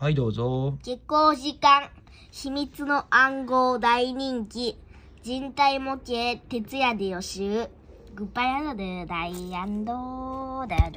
はい、どうぞ。下校時間、秘密の暗号大人気、人体模型徹夜で予習、グッバイアンドダイアンドダイ